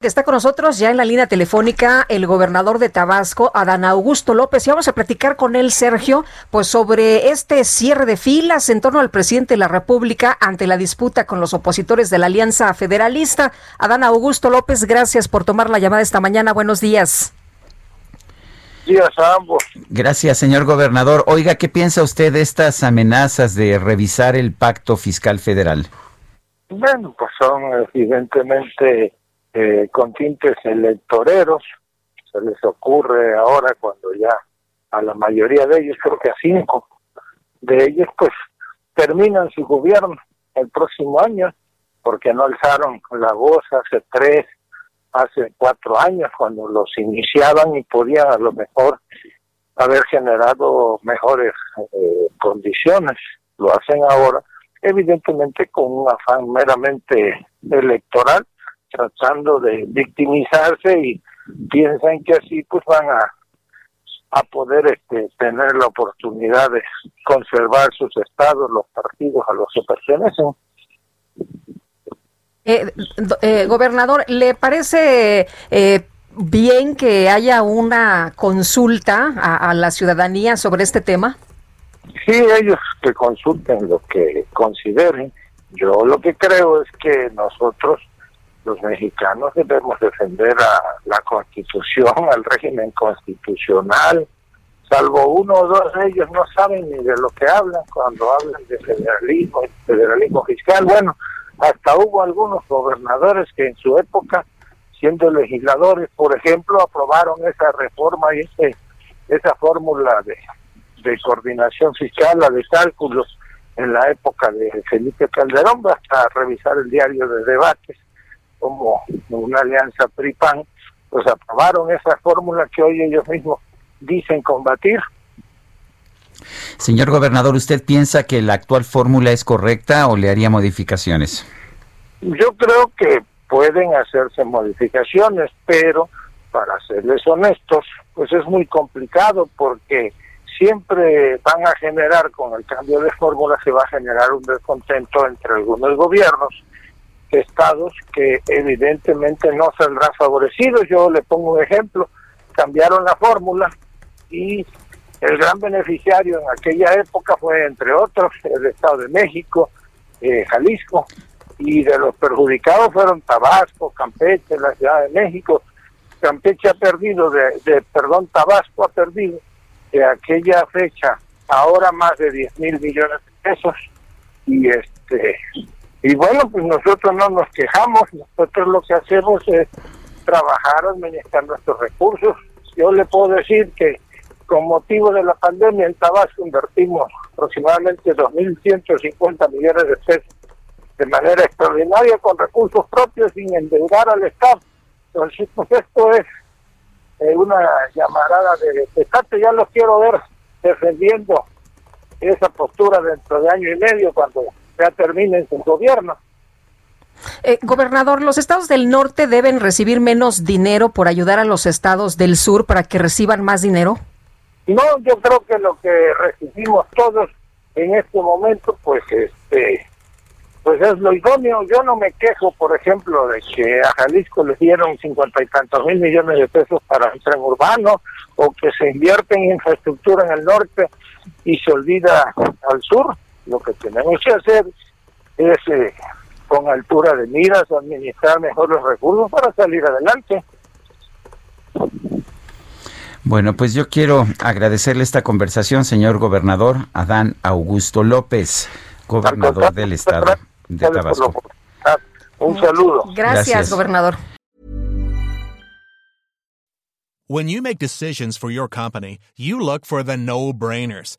Está con nosotros ya en la línea telefónica el gobernador de Tabasco, Adán Augusto López, y vamos a platicar con él, Sergio, pues sobre este cierre de filas en torno al presidente de la República ante la disputa con los opositores de la Alianza Federalista. Adán Augusto López, gracias por tomar la llamada esta mañana. Buenos días. días a ambos. Gracias, señor gobernador. Oiga, ¿qué piensa usted de estas amenazas de revisar el pacto fiscal federal? Bueno, pues son evidentemente eh, con tintes electoreros. Se les ocurre ahora cuando ya a la mayoría de ellos, creo que a cinco de ellos, pues terminan su gobierno el próximo año, porque no alzaron la voz hace tres, hace cuatro años, cuando los iniciaban y podían a lo mejor haber generado mejores eh, condiciones. Lo hacen ahora, evidentemente con un afán meramente electoral, tratando de victimizarse y piensan que así pues van a a poder este, tener la oportunidad de conservar sus estados, los partidos a los que pertenecen. Eh, eh, gobernador, ¿le parece eh, bien que haya una consulta a, a la ciudadanía sobre este tema? Sí, ellos que consulten lo que consideren. Yo lo que creo es que nosotros, los mexicanos, debemos defender a la constitución, al régimen constitucional. Salvo uno o dos de ellos no saben ni de lo que hablan cuando hablan de federalismo, federalismo fiscal. Bueno, hasta hubo algunos gobernadores que en su época, siendo legisladores, por ejemplo, aprobaron esa reforma y ese, esa fórmula de, coordinación fiscal, la de cálculos en la época de Felipe Calderón, basta revisar el diario de debates como una alianza PRI-PAN, pues aprobaron esa fórmula que hoy ellos mismos dicen combatir. Señor gobernador, ¿usted piensa que la actual fórmula es correcta o le haría modificaciones? Yo creo que pueden hacerse modificaciones, pero para serles honestos, pues es muy complicado porque siempre van a generar, con el cambio de fórmula, se va a generar un descontento entre algunos gobiernos, estados que evidentemente no saldrán favorecidos. Yo le pongo un ejemplo, cambiaron la fórmula y el gran beneficiario en aquella época fue, entre otros, el Estado de México, eh, Jalisco, y de los perjudicados fueron Tabasco, Campeche, la Ciudad de México. Campeche ha perdido, de, de perdón, Tabasco ha perdido de aquella fecha ahora más de 10 mil millones de pesos y este y bueno pues nosotros no nos quejamos nosotros lo que hacemos es trabajar administrar nuestros recursos. Yo le puedo decir que con motivo de la pandemia en Tabasco invertimos aproximadamente 2.150 millones de pesos de manera extraordinaria con recursos propios sin endeudar al Estado. Entonces pues esto es eh, una llamarada de pescate, ya los quiero ver defendiendo esa postura dentro de año y medio cuando ya terminen su gobierno. Eh, gobernador, los estados del norte deben recibir menos dinero por ayudar a los estados del sur para que reciban más dinero. No, yo creo que lo que recibimos todos en este momento, pues este, pues es lo idóneo. Yo no me quejo, por ejemplo, de que a Jalisco le dieron cincuenta y tantos mil millones de pesos para el tren urbano o que se invierte en infraestructura en el norte y se olvida al sur. Lo que tenemos que hacer es, eh, con altura de miras, administrar mejor los recursos para salir adelante. Bueno, pues yo quiero agradecerle esta conversación, señor gobernador Adán Augusto López, gobernador del estado de Tabasco. Un saludo. Gracias, gobernador. When you make decisions for your company, you look for the no brainers.